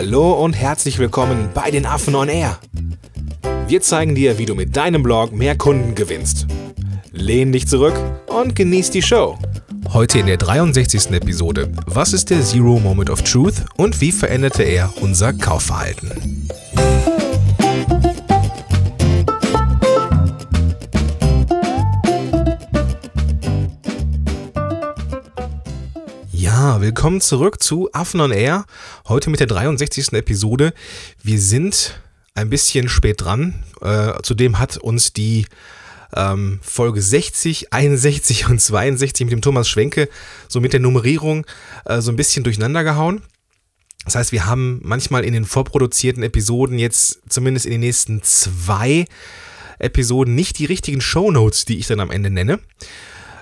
Hallo und herzlich willkommen bei den Affen on Air. Wir zeigen dir, wie du mit deinem Blog mehr Kunden gewinnst. Lehn dich zurück und genieß die Show. Heute in der 63. Episode. Was ist der Zero Moment of Truth und wie veränderte er unser Kaufverhalten? Ja, willkommen zurück zu Affen on Air. Heute mit der 63. Episode. Wir sind ein bisschen spät dran. Äh, zudem hat uns die ähm, Folge 60, 61 und 62 mit dem Thomas Schwenke so mit der Nummerierung äh, so ein bisschen durcheinander gehauen. Das heißt, wir haben manchmal in den vorproduzierten Episoden jetzt zumindest in den nächsten zwei Episoden nicht die richtigen Show Notes, die ich dann am Ende nenne.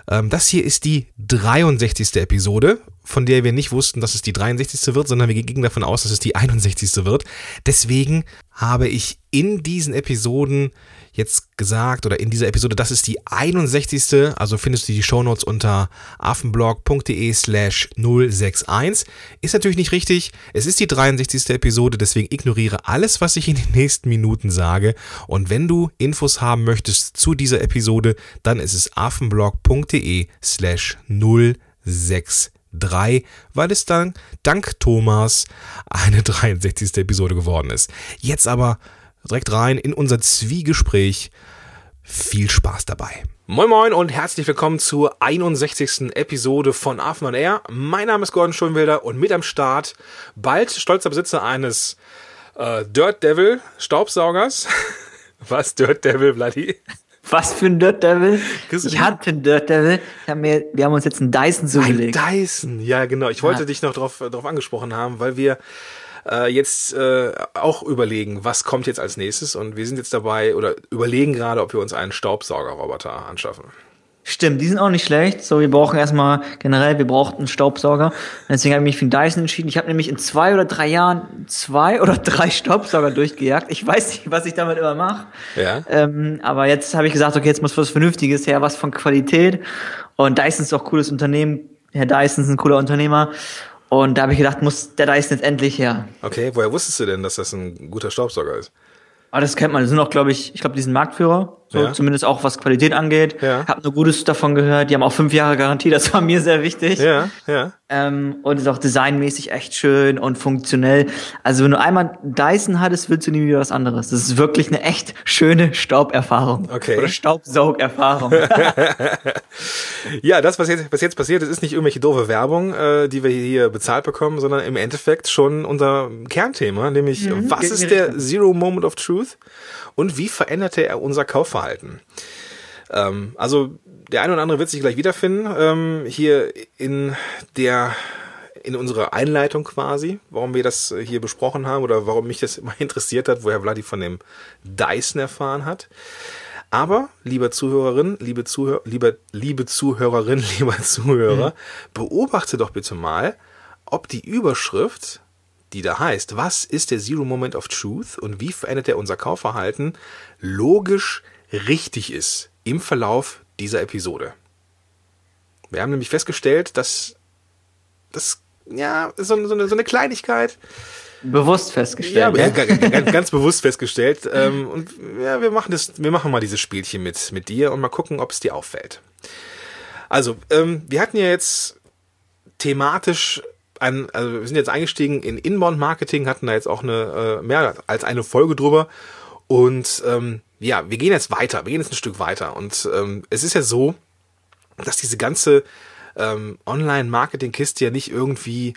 Ähm, das hier ist die 63. Episode, von der wir nicht wussten, dass es die 63. wird, sondern wir gingen davon aus, dass es die 61. wird. Deswegen habe ich in diesen Episoden jetzt gesagt oder in dieser Episode, das ist die 61. Also findest du die Shownotes unter affenblog.de slash 061. Ist natürlich nicht richtig. Es ist die 63. Episode, deswegen ignoriere alles, was ich in den nächsten Minuten sage. Und wenn du Infos haben möchtest zu dieser Episode, dann ist es affenblog.de slash 063 weil es dann dank Thomas eine 63. Episode geworden ist. Jetzt aber direkt rein in unser Zwiegespräch. Viel Spaß dabei. Moin Moin und herzlich willkommen zur 61. Episode von Affen on Air. Mein Name ist Gordon Schönwilder und mit am Start bald stolzer Besitzer eines äh, Dirt Devil Staubsaugers. Was Dirt Devil, Bloody? Was für ein Dirt Devil? Ich hatte einen Dirt Devil. Hab mir, wir haben uns jetzt einen Dyson zugelegt. Ein Dyson, ja genau. Ich wollte ja. dich noch drauf, drauf angesprochen haben, weil wir äh, jetzt äh, auch überlegen, was kommt jetzt als nächstes. Und wir sind jetzt dabei oder überlegen gerade, ob wir uns einen Staubsaugerroboter anschaffen. Stimmt, die sind auch nicht schlecht. So, wir brauchen erstmal generell, wir brauchten einen Staubsauger. Deswegen habe ich mich für den Dyson entschieden. Ich habe nämlich in zwei oder drei Jahren zwei oder drei Staubsauger durchgejagt. Ich weiß nicht, was ich damit immer mache. Ja. Ähm, aber jetzt habe ich gesagt, okay, jetzt muss was Vernünftiges her, was von Qualität. Und Dyson ist auch ein cooles Unternehmen. Herr Dyson ist ein cooler Unternehmer. Und da habe ich gedacht, muss der Dyson jetzt endlich her. Okay, woher wusstest du denn, dass das ein guter Staubsauger ist? Aber das kennt man. Das sind auch, glaube ich, ich glaube, die sind Marktführer. So, ja. zumindest auch was Qualität angeht. Ja. Hab nur Gutes davon gehört. Die haben auch fünf Jahre Garantie. Das war mir sehr wichtig. Ja, ja. Ähm, und ist auch designmäßig echt schön und funktionell. Also wenn du einmal Dyson hattest, willst du nie wieder was anderes. Das ist wirklich eine echt schöne Stauberfahrung. Okay. Oder Staubsaugerfahrung. ja, das, was jetzt, was jetzt passiert ist, ist nicht irgendwelche doofe Werbung, äh, die wir hier bezahlt bekommen, sondern im Endeffekt schon unser Kernthema, nämlich mhm, was ist der Zero Moment of Truth und wie veränderte er unser Kaufverhalten? Ähm, also der eine oder andere wird sich gleich wiederfinden. Ähm, hier in der in unserer Einleitung quasi, warum wir das hier besprochen haben oder warum mich das immer interessiert hat, woher Vladi von dem Dyson erfahren hat. Aber, lieber Zuhörerin, liebe Zuhörer, lieber, liebe Zuhörerin, lieber Zuhörer, mhm. beobachte doch bitte mal, ob die Überschrift, die da heißt, was ist der Zero Moment of Truth und wie verändert er unser Kaufverhalten, logisch richtig ist im Verlauf dieser Episode. Wir haben nämlich festgestellt, dass das ja so, so, eine, so eine Kleinigkeit bewusst festgestellt. Ja. Ganz, ganz, bewusst festgestellt. Ähm, und ja, wir machen das, wir machen mal dieses Spielchen mit mit dir und mal gucken, ob es dir auffällt. Also, ähm, wir hatten ja jetzt thematisch ein, also wir sind jetzt eingestiegen in Inbound Marketing, hatten da jetzt auch eine äh, mehr als eine Folge drüber und ähm, ja, wir gehen jetzt weiter, wir gehen jetzt ein Stück weiter. Und ähm, es ist ja so, dass diese ganze ähm, Online-Marketing-Kiste ja nicht irgendwie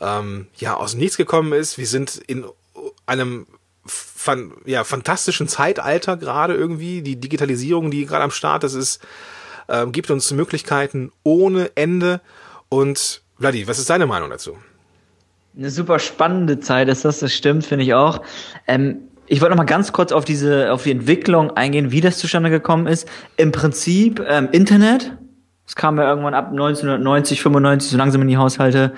ähm, ja aus dem Nichts gekommen ist. Wir sind in einem fan ja, fantastischen Zeitalter gerade irgendwie. Die Digitalisierung, die gerade am Start ist, ist ähm, gibt uns Möglichkeiten ohne Ende. Und Vladi, was ist deine Meinung dazu? Eine super spannende Zeit ist das, das stimmt, finde ich auch. Ähm, ich wollte noch mal ganz kurz auf diese, auf die Entwicklung eingehen, wie das zustande gekommen ist. Im Prinzip ähm, Internet. Es kam ja irgendwann ab 1990, 95 so langsam in die Haushalte.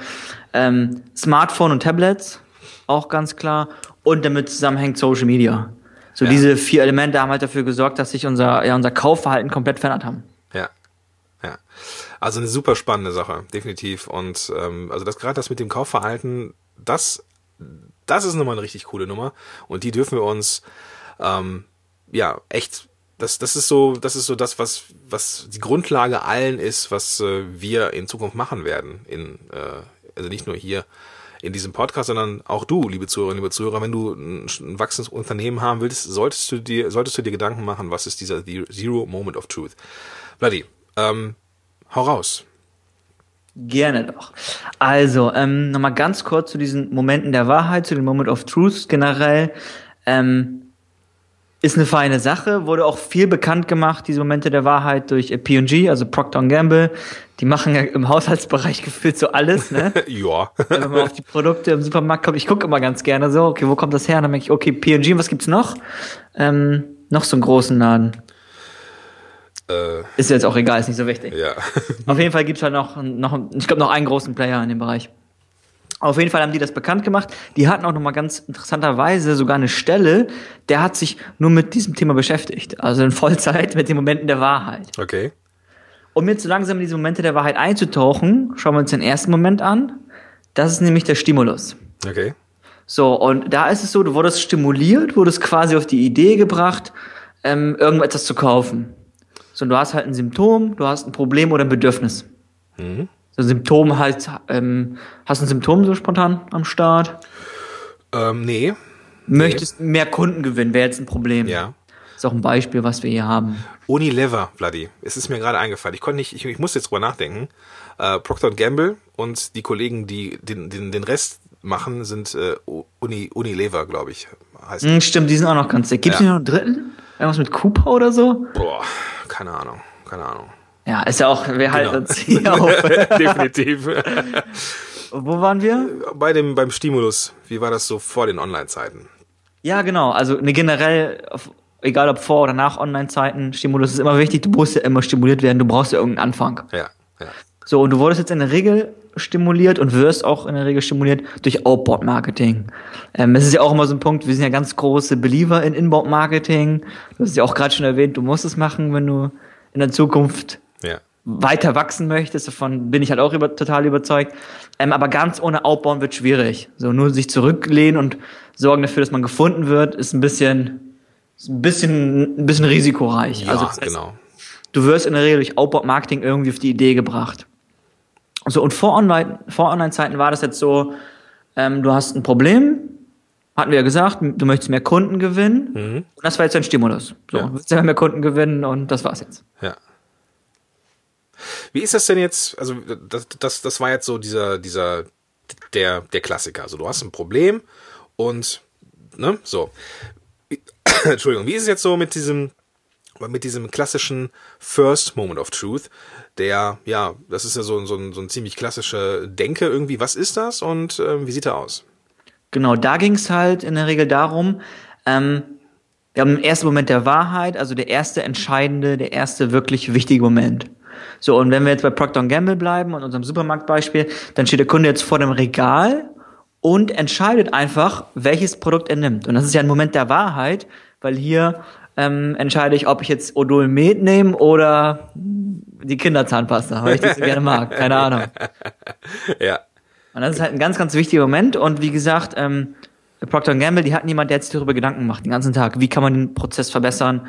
Ähm, Smartphone und Tablets, auch ganz klar. Und damit zusammenhängt Social Media. So ja. diese vier Elemente haben halt dafür gesorgt, dass sich unser, ja, unser Kaufverhalten komplett verändert haben. Ja. Ja. Also eine super spannende Sache, definitiv. Und ähm, also das gerade das mit dem Kaufverhalten, das Das ist nochmal eine richtig coole Nummer. Und die dürfen wir uns, ähm, ja, echt, das, das ist so, das ist so das, was, was die Grundlage allen ist, was äh, wir in Zukunft machen werden. In, äh, also nicht nur hier in diesem Podcast, sondern auch du, liebe Zuhörerinnen, liebe Zuhörer, wenn du ein, ein wachsendes Unternehmen haben willst, solltest du dir, solltest du dir Gedanken machen, was ist dieser Zero Moment of Truth. Bloody, ähm, hau raus. Gerne doch. Also, ähm, nochmal ganz kurz zu diesen Momenten der Wahrheit, zu dem Moment of Truth generell. Ähm, ist eine feine Sache, wurde auch viel bekannt gemacht, diese Momente der Wahrheit durch P&G, also Procter Gamble. Die machen ja im Haushaltsbereich gefühlt so alles, ne? ja. Wenn man auf die Produkte im Supermarkt kommt, ich gucke immer ganz gerne so, okay, wo kommt das her? Und dann denke ich, okay, P&G, was gibt's noch? Ähm, noch so einen großen Laden. Äh, ist jetzt auch egal, ist nicht so wichtig. Ja. auf jeden Fall gibt's halt noch, noch ich glaube, noch einen großen Player in dem Bereich. Auf jeden Fall haben die das bekannt gemacht. Die hatten auch nochmal ganz interessanterweise sogar eine Stelle, der hat sich nur mit diesem Thema beschäftigt. Also in Vollzeit mit den Momenten der Wahrheit. Okay. Um jetzt so langsam in diese Momente der Wahrheit einzutauchen, schauen wir uns den ersten Moment an. Das ist nämlich der Stimulus. Okay. So, und da ist es so, du wurdest stimuliert, wurdest quasi auf die Idee gebracht, ähm, irgendetwas zu kaufen. So, du hast halt ein Symptom, du hast ein Problem oder ein Bedürfnis. Mhm. So Symptom halt, ähm, hast du ein Symptom so spontan am Start? Ähm, nee. Möchtest nee. mehr Kunden gewinnen, wäre jetzt ein Problem. Ja. Ist auch ein Beispiel, was wir hier haben. Unilever, Vladi. Es ist mir gerade eingefallen. Ich konnte nicht, ich, ich muss jetzt drüber nachdenken. Äh, Procter Gamble und die Kollegen, die den, den, den Rest machen, sind äh, Uni, Unilever, glaube ich. Heißt mm, stimmt, die sind auch noch ganz dick. Gibt es ja. noch einen dritten? Irgendwas mit Cooper oder so? Boah, keine Ahnung, keine Ahnung. Ja, ist ja auch, wir halten genau. uns hier auf. Definitiv. Wo waren wir? Bei dem, beim Stimulus. Wie war das so vor den Online-Zeiten? Ja, genau. Also ne, generell, egal ob vor oder nach Online-Zeiten, Stimulus ist immer wichtig. Du musst ja immer stimuliert werden. Du brauchst ja irgendeinen Anfang. Ja, ja. So, und du wurdest jetzt in der Regel stimuliert und wirst auch in der Regel stimuliert durch Outbound-Marketing. Ähm, das ist ja auch immer so ein Punkt, wir sind ja ganz große Believer in Inbound-Marketing. Du hast ja auch gerade schon erwähnt, du musst es machen, wenn du in der Zukunft ja. weiter wachsen möchtest. Davon bin ich halt auch über, total überzeugt. Ähm, aber ganz ohne Outbound wird schwierig. So nur sich zurücklehnen und sorgen dafür, dass man gefunden wird, ist ein bisschen, ist ein bisschen, ein bisschen risikoreich. Ja, also, das heißt, genau. Du wirst in der Regel durch Outbound-Marketing irgendwie auf die Idee gebracht. So, und vor Online, vor Online-Zeiten war das jetzt so, ähm, du hast ein Problem, hatten wir ja gesagt, du möchtest mehr Kunden gewinnen. Mhm. Und das war jetzt dein Stimulus. So, ja. du willst ja mehr Kunden gewinnen und das war's jetzt. Ja. Wie ist das denn jetzt? Also, das, das, das war jetzt so dieser, dieser, der, der Klassiker. Also, du hast ein Problem und, ne, so. Entschuldigung, wie ist es jetzt so mit diesem, mit diesem klassischen First Moment of Truth? Der, ja, das ist ja so, so, ein, so ein ziemlich klassische Denke irgendwie. Was ist das und äh, wie sieht er aus? Genau, da ging es halt in der Regel darum, ähm, wir haben den ersten Moment der Wahrheit, also der erste entscheidende, der erste wirklich wichtige Moment. So, und wenn wir jetzt bei Procter Gamble bleiben und unserem Supermarktbeispiel, dann steht der Kunde jetzt vor dem Regal und entscheidet einfach, welches Produkt er nimmt. Und das ist ja ein Moment der Wahrheit, weil hier ähm, entscheide ich, ob ich jetzt Odol Med nehme oder die Kinderzahnpasta, weil ich das so gerne mag. Keine Ahnung. Ja. Und das ist halt ein ganz, ganz wichtiger Moment. Und wie gesagt, ähm, Procter Gamble, die hatten jemand, der jetzt darüber Gedanken macht, den ganzen Tag. Wie kann man den Prozess verbessern?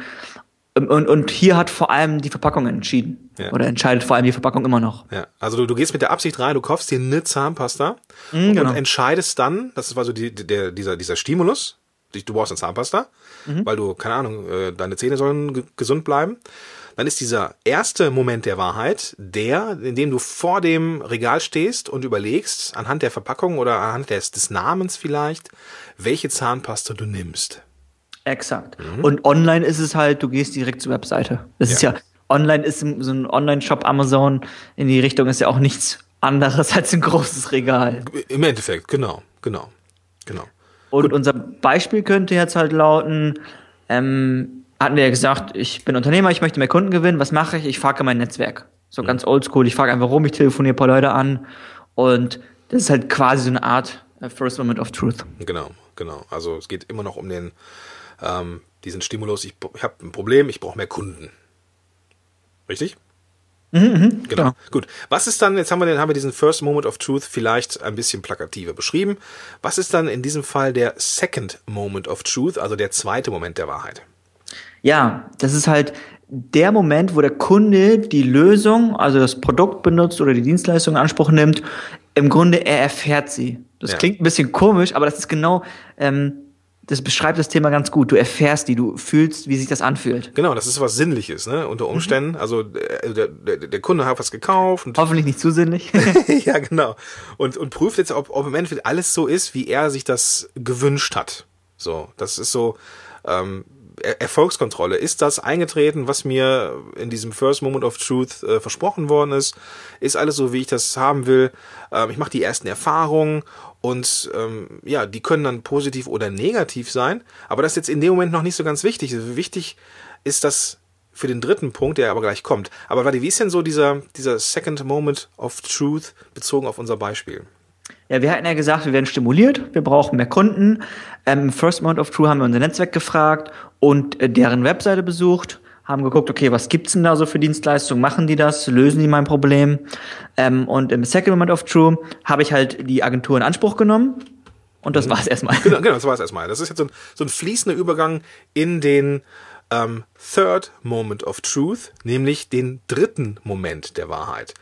Und, und hier hat vor allem die Verpackung entschieden. Ja. Oder entscheidet vor allem die Verpackung immer noch. Ja. Also du, du gehst mit der Absicht rein, du kaufst dir eine Zahnpasta mhm, und, genau. und entscheidest dann, das war so die, der, dieser, dieser Stimulus, du brauchst eine Zahnpasta, mhm. weil du, keine Ahnung, äh, deine Zähne sollen gesund bleiben. Dann ist dieser erste Moment der Wahrheit der, in dem du vor dem Regal stehst und überlegst, anhand der Verpackung oder anhand des, des Namens vielleicht, welche Zahnpasta du nimmst. Exakt. Mhm. Und online ist es halt, du gehst direkt zur Webseite. Das ja. ist ja, online ist so ein Online-Shop Amazon in die Richtung ist ja auch nichts anderes als ein großes Regal. Im Endeffekt, genau, genau, genau. Und Gut. unser Beispiel könnte jetzt halt lauten, ähm, hatten wir ja gesagt, ich bin Unternehmer, ich möchte mehr Kunden gewinnen, was mache ich? Ich frage mein Netzwerk. So mhm. ganz oldschool, ich frage einfach rum, ich telefoniere ein paar Leute an und das ist halt quasi so eine Art äh, First Moment of Truth. Genau, genau. Also es geht immer noch um den ähm, diesen Stimulus, ich, ich habe ein Problem, ich brauche mehr Kunden. Richtig? Mhm, genau. Ja. Gut. Was ist dann, jetzt haben wir, den, haben wir diesen First Moment of Truth vielleicht ein bisschen plakativer beschrieben. Was ist dann in diesem Fall der Second Moment of Truth, also der zweite Moment der Wahrheit? Ja, das ist halt der Moment, wo der Kunde die Lösung, also das Produkt benutzt oder die Dienstleistung in Anspruch nimmt. Im Grunde, er erfährt sie. Das ja. klingt ein bisschen komisch, aber das ist genau ähm, das beschreibt das Thema ganz gut. Du erfährst die, du fühlst, wie sich das anfühlt. Genau, das ist was Sinnliches, ne? Unter Umständen. Mhm. Also äh, der, der, der Kunde hat was gekauft. Und Hoffentlich nicht zu sinnlich. ja, genau. Und, und prüft jetzt, ob, ob im Endeffekt alles so ist, wie er sich das gewünscht hat. So, das ist so, ähm, Erfolgskontrolle. Ist das eingetreten, was mir in diesem First Moment of Truth äh, versprochen worden ist? Ist alles so, wie ich das haben will? Ähm, ich mache die ersten Erfahrungen und ähm, ja, die können dann positiv oder negativ sein. Aber das ist jetzt in dem Moment noch nicht so ganz wichtig. Wichtig ist das für den dritten Punkt, der aber gleich kommt. Aber warte, wie ist denn so dieser, dieser Second Moment of Truth bezogen auf unser Beispiel? Ja, wir hatten ja gesagt, wir werden stimuliert, wir brauchen mehr Kunden. Ähm, First Month of True haben wir unser Netzwerk gefragt und äh, deren Webseite besucht, haben geguckt, okay, was gibt's denn da so für Dienstleistungen? Machen die das? Lösen die mein Problem? Ähm, und im Second Moment of True habe ich halt die Agentur in Anspruch genommen und das mhm. war's erstmal. Genau, genau, das war's erstmal. Das ist jetzt so ein, so ein fließender Übergang in den ähm, Third Moment of Truth, nämlich den dritten Moment der Wahrheit.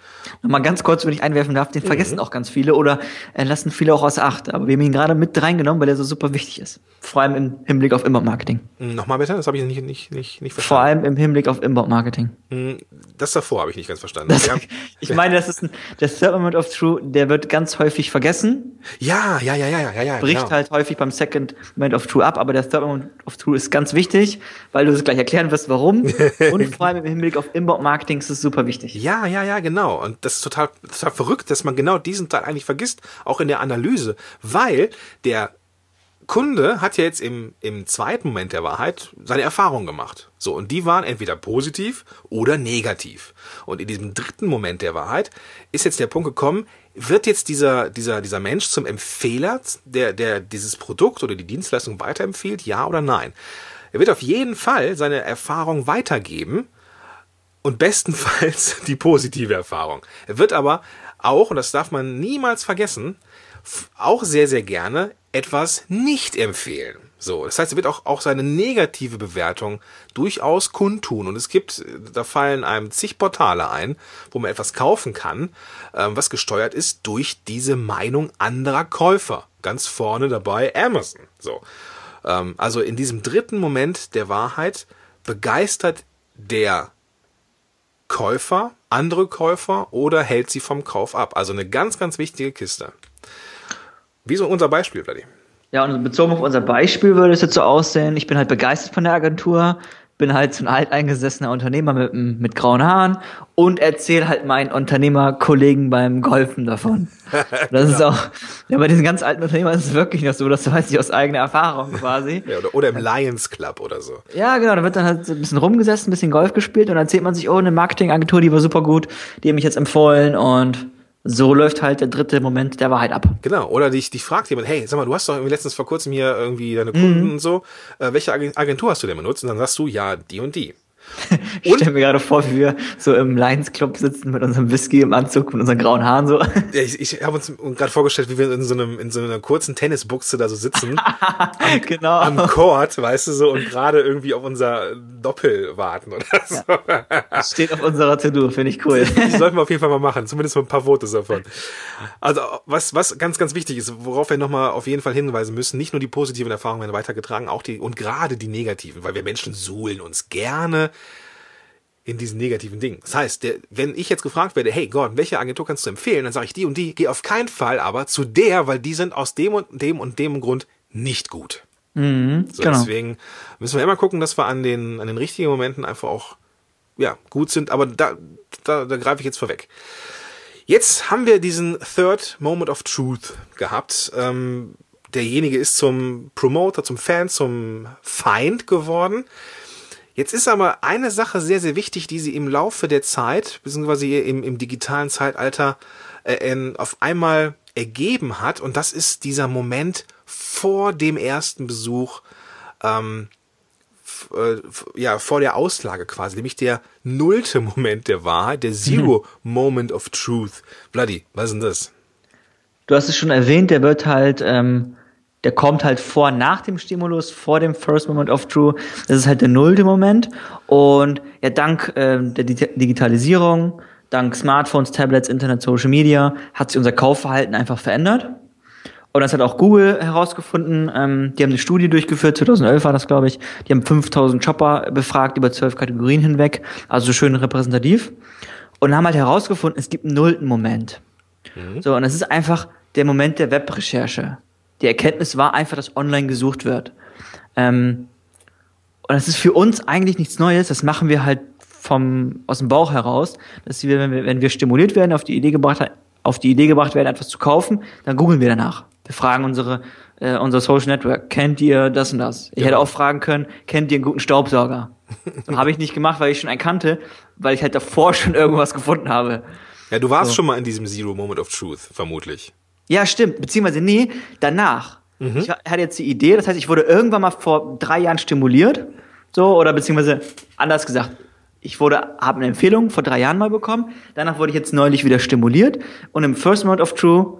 Nochmal ganz kurz, wenn ich einwerfen darf, den mhm. vergessen auch ganz viele oder äh, lassen viele auch aus Acht. Aber wir haben ihn gerade mit reingenommen, weil er so super wichtig ist. Vor allem im Hinblick auf Inbound-Marketing. Mhm, nochmal bitte, das habe ich nicht, nicht, nicht, nicht verstanden. Vor allem im Hinblick auf Inbound-Marketing. Mhm, das davor habe ich nicht ganz verstanden. Das, ich meine, das ist ein, der Third Moment of Truth, der wird ganz häufig vergessen. Ja, ja, ja, ja, ja, ja. Bricht genau. halt häufig beim Second Moment of Truth ab, aber der Third Moment of Truth ist ganz wichtig, weil du es gleich erklären wirst, warum. Und vor allem im Hinblick auf Inbound-Marketing ist es super wichtig. Ja, ja, ja, genau. Und das ist total, total verrückt, dass man genau diesen Teil eigentlich vergisst, auch in der Analyse, weil der Kunde hat ja jetzt im, im zweiten Moment der Wahrheit seine Erfahrungen gemacht. So, und die waren entweder positiv oder negativ. Und in diesem dritten Moment der Wahrheit ist jetzt der Punkt gekommen, wird jetzt dieser, dieser, dieser Mensch zum Empfehler, der, der dieses Produkt oder die Dienstleistung weiterempfiehlt, ja oder nein? Er wird auf jeden Fall seine Erfahrung weitergeben und bestenfalls die positive Erfahrung. Er wird aber auch, und das darf man niemals vergessen, auch sehr, sehr gerne etwas nicht empfehlen. So, das heißt, er wird auch, auch seine negative Bewertung durchaus kundtun. Und es gibt, da fallen einem zig Portale ein, wo man etwas kaufen kann, ähm, was gesteuert ist durch diese Meinung anderer Käufer. Ganz vorne dabei Amazon. So. Ähm, also in diesem dritten Moment der Wahrheit begeistert der Käufer andere Käufer oder hält sie vom Kauf ab. Also eine ganz, ganz wichtige Kiste. Wie so unser Beispiel, Vladi. Ja, und bezogen auf unser Beispiel würde es jetzt so aussehen, ich bin halt begeistert von der Agentur, bin halt so ein alteingesessener Unternehmer mit, mit grauen Haaren und erzähle halt meinen Unternehmerkollegen beim Golfen davon. Das ist auch, ja, bei diesen ganz alten Unternehmern ist es wirklich noch so, das weiß ich aus eigener Erfahrung quasi. Ja, oder, oder im Lions Club oder so. Ja, genau, da wird dann halt so ein bisschen rumgesessen, ein bisschen Golf gespielt und dann erzählt man sich, oh, eine Marketingagentur, die war super gut, die haben mich jetzt empfohlen und so läuft halt der dritte Moment der Wahrheit ab. Genau. Oder dich, dich fragt jemand, hey, sag mal, du hast doch irgendwie letztens vor kurzem hier irgendwie deine Kunden mhm. und so. Äh, welche Agentur hast du denn benutzt? Und dann sagst du, ja, die und die ich stelle mir gerade vor, wie wir so im Lions Club sitzen mit unserem Whisky im Anzug, mit unseren grauen Haaren so. Ja, ich, ich habe uns gerade vorgestellt, wie wir in so einem in so einer kurzen Tennisbuchse da so sitzen. am, genau. Am Court, weißt du so, und gerade irgendwie auf unser Doppel warten oder so. Ja. Steht auf unserer To-Do, finde ich cool. Das sollten wir auf jeden Fall mal machen, zumindest mal ein paar Fotos davon. Also was was ganz ganz wichtig ist, worauf wir nochmal auf jeden Fall hinweisen müssen, nicht nur die positiven Erfahrungen werden weitergetragen, auch die und gerade die negativen, weil wir Menschen suhlen uns gerne in diesen negativen Dingen. Das heißt, der, wenn ich jetzt gefragt werde, hey Gordon, welche Agentur kannst du empfehlen, dann sage ich die und die, geh auf keinen Fall aber zu der, weil die sind aus dem und dem und dem Grund nicht gut. Mhm, so, genau. Deswegen müssen wir immer gucken, dass wir an den, an den richtigen Momenten einfach auch ja, gut sind, aber da, da, da greife ich jetzt vorweg. Jetzt haben wir diesen Third Moment of Truth gehabt. Ähm, derjenige ist zum Promoter, zum Fan, zum Feind geworden. Jetzt ist aber eine Sache sehr, sehr wichtig, die sie im Laufe der Zeit, beziehungsweise im, im digitalen Zeitalter, äh, auf einmal ergeben hat. Und das ist dieser Moment vor dem ersten Besuch ähm, äh, ja, vor der Auslage quasi, nämlich der nullte Moment der Wahrheit, der Zero mhm. Moment of Truth. Bloody, was ist denn das? Du hast es schon erwähnt, der wird halt, ähm, der kommt halt vor nach dem Stimulus, vor dem First Moment of Truth. Das ist halt der nullte Moment. Und ja, dank äh, der Digitalisierung, dank Smartphones, Tablets, Internet, Social Media hat sich unser Kaufverhalten einfach verändert. Und das hat auch Google herausgefunden. Ähm, die haben eine Studie durchgeführt, 2011 war das, glaube ich. Die haben 5000 Shopper befragt über zwölf Kategorien hinweg, also schön repräsentativ. Und haben halt herausgefunden, es gibt einen nullten Moment. Mhm. So, und es ist einfach der Moment der Webrecherche. Die Erkenntnis war einfach, dass online gesucht wird. Ähm, und das ist für uns eigentlich nichts Neues. Das machen wir halt vom, aus dem Bauch heraus, dass wir, wenn wir, wenn wir stimuliert werden, auf die Idee gebracht, auf die Idee gebracht werden, etwas zu kaufen, dann googeln wir danach. Wir fragen unsere, äh, unser Social Network, kennt ihr das und das? Ich ja. hätte auch fragen können, kennt ihr einen guten Staubsauger? habe ich nicht gemacht, weil ich schon einen kannte, weil ich halt davor schon irgendwas gefunden habe. Ja, du warst so. schon mal in diesem Zero Moment of Truth, vermutlich. Ja, stimmt. Beziehungsweise, nee, danach. Mhm. Ich hatte jetzt die Idee, das heißt, ich wurde irgendwann mal vor drei Jahren stimuliert. So, oder beziehungsweise anders gesagt, ich wurde, habe eine Empfehlung vor drei Jahren mal bekommen. Danach wurde ich jetzt neulich wieder stimuliert. Und im First Moment of True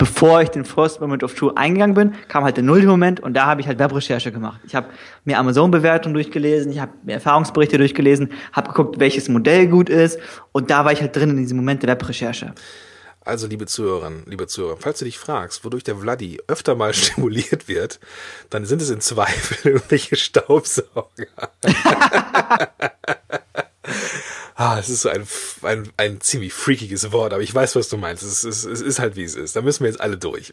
bevor ich den First Moment of True eingegangen bin, kam halt der nullte Moment und da habe ich halt Webrecherche gemacht. Ich habe mir Amazon-Bewertungen durchgelesen, ich habe mir Erfahrungsberichte durchgelesen, habe geguckt, welches Modell gut ist und da war ich halt drin in diesem Moment der Webrecherche. Also, liebe Zuhörerinnen, liebe Zuhörer, falls du dich fragst, wodurch der Vladi öfter mal stimuliert wird, dann sind es in Zweifel irgendwelche Staubsauger. Ah, es ist so ein, ein, ein ziemlich freakiges Wort, aber ich weiß, was du meinst. Es ist, es ist halt, wie es ist. Da müssen wir jetzt alle durch.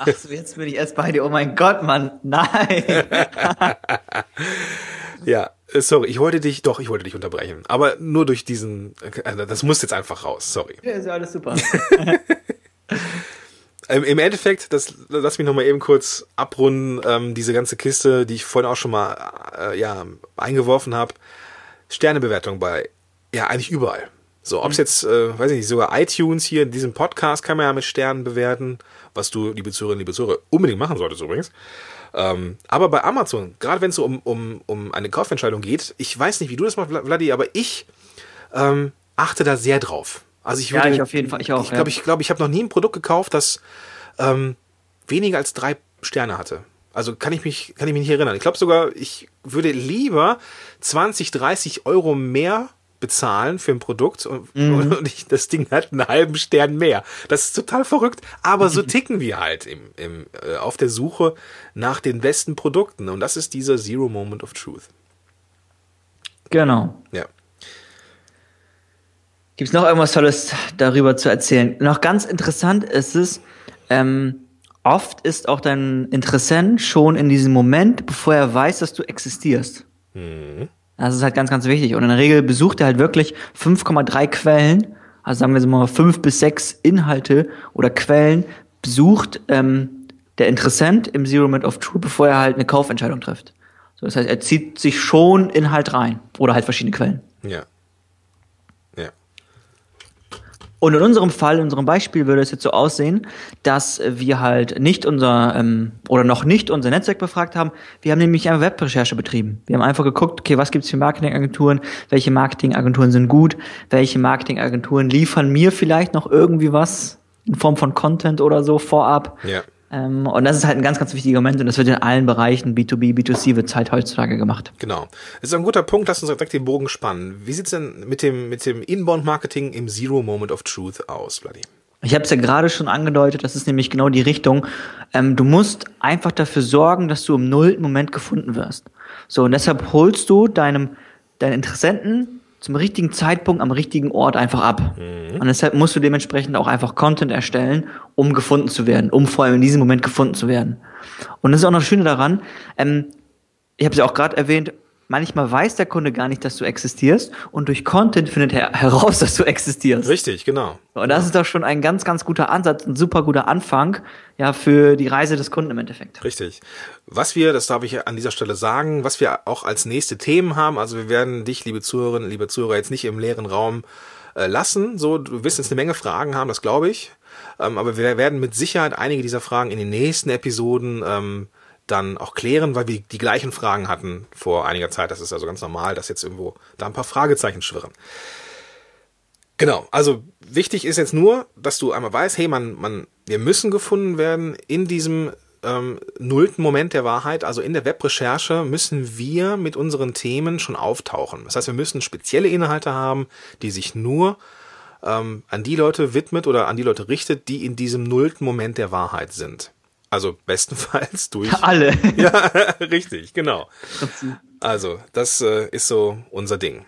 Ach so, jetzt bin ich erst bei dir. Oh mein Gott, Mann. Nein. ja, sorry, ich wollte dich, doch, ich wollte dich unterbrechen. Aber nur durch diesen, äh, das muss jetzt einfach raus, sorry. Ja, ist ja alles super. Im Endeffekt, das lass mich nochmal eben kurz abrunden, ähm, diese ganze Kiste, die ich vorhin auch schon mal äh, ja, eingeworfen habe. Sternebewertung bei ja, eigentlich überall. So, ob es mhm. jetzt, äh, weiß ich nicht, sogar iTunes hier in diesem Podcast kann man ja mit Sternen bewerten, was du, liebe Zuhörerinnen, liebe Zuhörer, unbedingt machen solltest übrigens. Ähm, aber bei Amazon, gerade wenn es so um, um, um eine Kaufentscheidung geht, ich weiß nicht, wie du das machst, Vladi, aber ich ähm, achte da sehr drauf. Also ich würde, ja, ich auf jeden Fall, ich auch. Ich glaube, ja. ich, glaub, ich habe noch nie ein Produkt gekauft, das ähm, weniger als drei Sterne hatte. Also kann ich mich, kann ich mich nicht erinnern. Ich glaube sogar, ich würde lieber 20, 30 Euro mehr bezahlen für ein Produkt und, mhm. und ich, das Ding hat einen halben Stern mehr. Das ist total verrückt, aber so ticken wir halt im, im, äh, auf der Suche nach den besten Produkten und das ist dieser Zero Moment of Truth. Genau. Ja. Gibt es noch irgendwas Tolles darüber zu erzählen? Noch ganz interessant ist es, ähm, oft ist auch dein Interessent schon in diesem Moment, bevor er weiß, dass du existierst. Mhm. Das ist halt ganz, ganz wichtig. Und in der Regel besucht er halt wirklich 5,3 Quellen, also sagen wir mal fünf bis sechs Inhalte oder Quellen, besucht ähm, der Interessent im Zero Moment of Truth, bevor er halt eine Kaufentscheidung trifft. So, das heißt, er zieht sich schon Inhalt rein oder halt verschiedene Quellen. Ja. Und in unserem Fall, in unserem Beispiel würde es jetzt so aussehen, dass wir halt nicht unser ähm, oder noch nicht unser Netzwerk befragt haben. Wir haben nämlich eine Webrecherche betrieben. Wir haben einfach geguckt, okay, was gibt's für Marketingagenturen, welche Marketingagenturen sind gut, welche Marketingagenturen liefern mir vielleicht noch irgendwie was in Form von Content oder so vorab. Ja. Ähm, und das ist halt ein ganz, ganz wichtiger Moment und das wird in allen Bereichen B2B, B2C wird halt heutzutage gemacht. Genau. Das ist ein guter Punkt, lass uns direkt den Bogen spannen. Wie sieht's denn mit dem, mit dem Inbound-Marketing im Zero Moment of Truth aus, Vladi? Ich habe es ja gerade schon angedeutet, das ist nämlich genau die Richtung. Ähm, du musst einfach dafür sorgen, dass du im nullten Moment gefunden wirst. So, und deshalb holst du deinem, deinen Interessenten zum richtigen Zeitpunkt am richtigen Ort einfach ab. Mhm. Und deshalb musst du dementsprechend auch einfach Content erstellen, um gefunden zu werden, um vor allem in diesem Moment gefunden zu werden. Und das ist auch noch das Schöne daran, ähm, ich habe es ja auch gerade erwähnt, manchmal weiß der Kunde gar nicht, dass du existierst und durch Content findet er heraus, dass du existierst. Richtig, genau. Und das ist doch schon ein ganz, ganz guter Ansatz, ein super guter Anfang, ja, für die Reise des Kunden im Endeffekt. Richtig. Was wir, das darf ich an dieser Stelle sagen, was wir auch als nächste Themen haben, also wir werden dich, liebe Zuhörerinnen, liebe Zuhörer, jetzt nicht im leeren Raum äh, lassen. So, du wirst jetzt eine Menge Fragen haben, das glaube ich. Ähm, aber wir werden mit Sicherheit einige dieser Fragen in den nächsten Episoden ähm, dann auch klären, weil wir die gleichen Fragen hatten vor einiger Zeit. Das ist also ganz normal, dass jetzt irgendwo da ein paar Fragezeichen schwirren. Genau, also wichtig ist jetzt nur, dass du einmal weißt, hey, man, man, wir müssen gefunden werden in diesem ähm, nullten Moment der Wahrheit, also in der Webrecherche, müssen wir mit unseren Themen schon auftauchen. Das heißt, wir müssen spezielle Inhalte haben, die sich nur ähm, an die Leute widmet oder an die Leute richtet, die in diesem nullten Moment der Wahrheit sind. Also bestenfalls durch. Alle. ja, richtig, genau. Also, das äh, ist so unser Ding.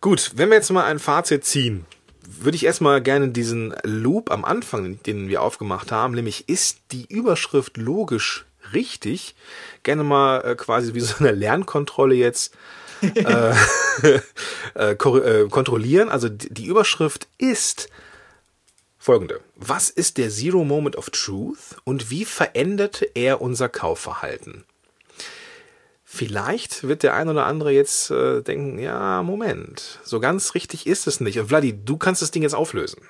Gut, wenn wir jetzt mal ein Fazit ziehen, würde ich erstmal gerne diesen Loop am Anfang, den wir aufgemacht haben, nämlich ist die Überschrift logisch richtig, gerne mal äh, quasi wie so eine Lernkontrolle jetzt äh, äh, äh, kontrollieren. Also die Überschrift ist folgende. Was ist der Zero Moment of Truth und wie veränderte er unser Kaufverhalten? Vielleicht wird der ein oder andere jetzt äh, denken, ja, Moment, so ganz richtig ist es nicht. Und Vladi, du kannst das Ding jetzt auflösen.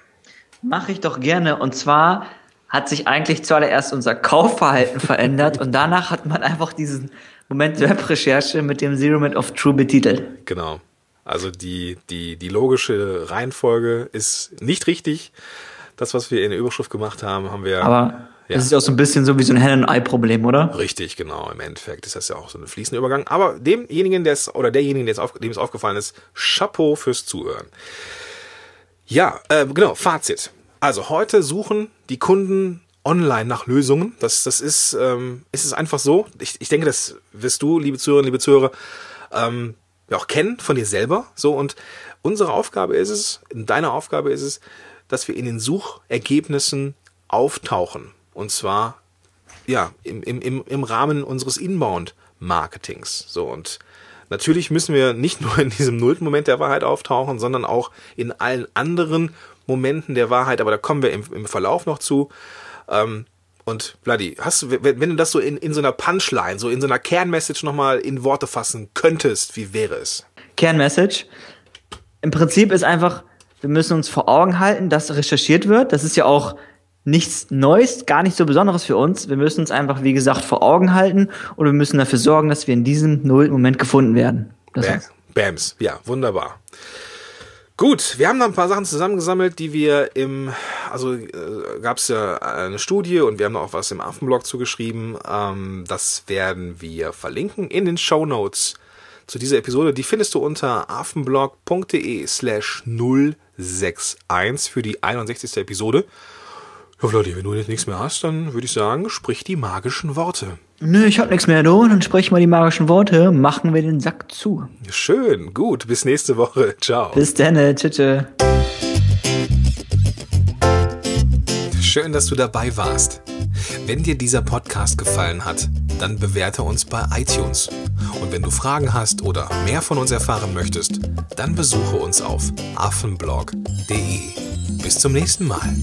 Mache ich doch gerne. Und zwar hat sich eigentlich zuallererst unser Kaufverhalten verändert und danach hat man einfach diesen Moment Webrecherche mit dem Zero Moment of True betitelt. Genau. Also die, die, die logische Reihenfolge ist nicht richtig. Das, was wir in der Überschrift gemacht haben, haben wir. Aber ja. Das ist ja auch so ein bisschen so wie so ein Hen- und Ei-Problem, oder? Richtig, genau. Im Endeffekt ist das ja auch so ein fließender Übergang. Aber demjenigen, der es, oder derjenigen, der es auf, dem es aufgefallen ist, Chapeau fürs Zuhören. Ja, äh, genau, Fazit. Also heute suchen die Kunden online nach Lösungen. Das, das ist, ähm, ist es einfach so. Ich, ich denke, das wirst du, liebe Zuhörerinnen, liebe Zuhörer, ähm, ja auch kennen von dir selber. So und unsere Aufgabe ist es, deine Aufgabe ist es, dass wir in den Suchergebnissen auftauchen. Und zwar, ja, im, im, im Rahmen unseres Inbound-Marketings. So, und natürlich müssen wir nicht nur in diesem nullten Moment der Wahrheit auftauchen, sondern auch in allen anderen Momenten der Wahrheit, aber da kommen wir im, im Verlauf noch zu. Ähm, und Vladi, hast du, wenn, wenn du das so in, in so einer Punchline, so in so einer Kernmessage nochmal in Worte fassen könntest, wie wäre es? Kernmessage. Im Prinzip ist einfach, wir müssen uns vor Augen halten, dass recherchiert wird. Das ist ja auch nichts Neues, gar nicht so Besonderes für uns. Wir müssen uns einfach, wie gesagt, vor Augen halten und wir müssen dafür sorgen, dass wir in diesem Null-Moment gefunden werden. Das Bam. Bams, ja, wunderbar. Gut, wir haben da ein paar Sachen zusammengesammelt, die wir im, also äh, gab es ja eine Studie und wir haben auch was im Affenblog zugeschrieben. Ähm, das werden wir verlinken in den Show Notes zu dieser Episode. Die findest du unter affenblog.de slash 061 für die 61. Episode. Ja, Vladi, wenn du jetzt nichts mehr hast, dann würde ich sagen, sprich die magischen Worte. Nö, ich hab nichts mehr, du. Dann sprich mal die magischen Worte. Machen wir den Sack zu. Schön, gut. Bis nächste Woche. Ciao. Bis dann. Tschüss. Schön, dass du dabei warst. Wenn dir dieser Podcast gefallen hat, dann bewerte uns bei iTunes. Und wenn du Fragen hast oder mehr von uns erfahren möchtest, dann besuche uns auf affenblog.de. Bis zum nächsten Mal.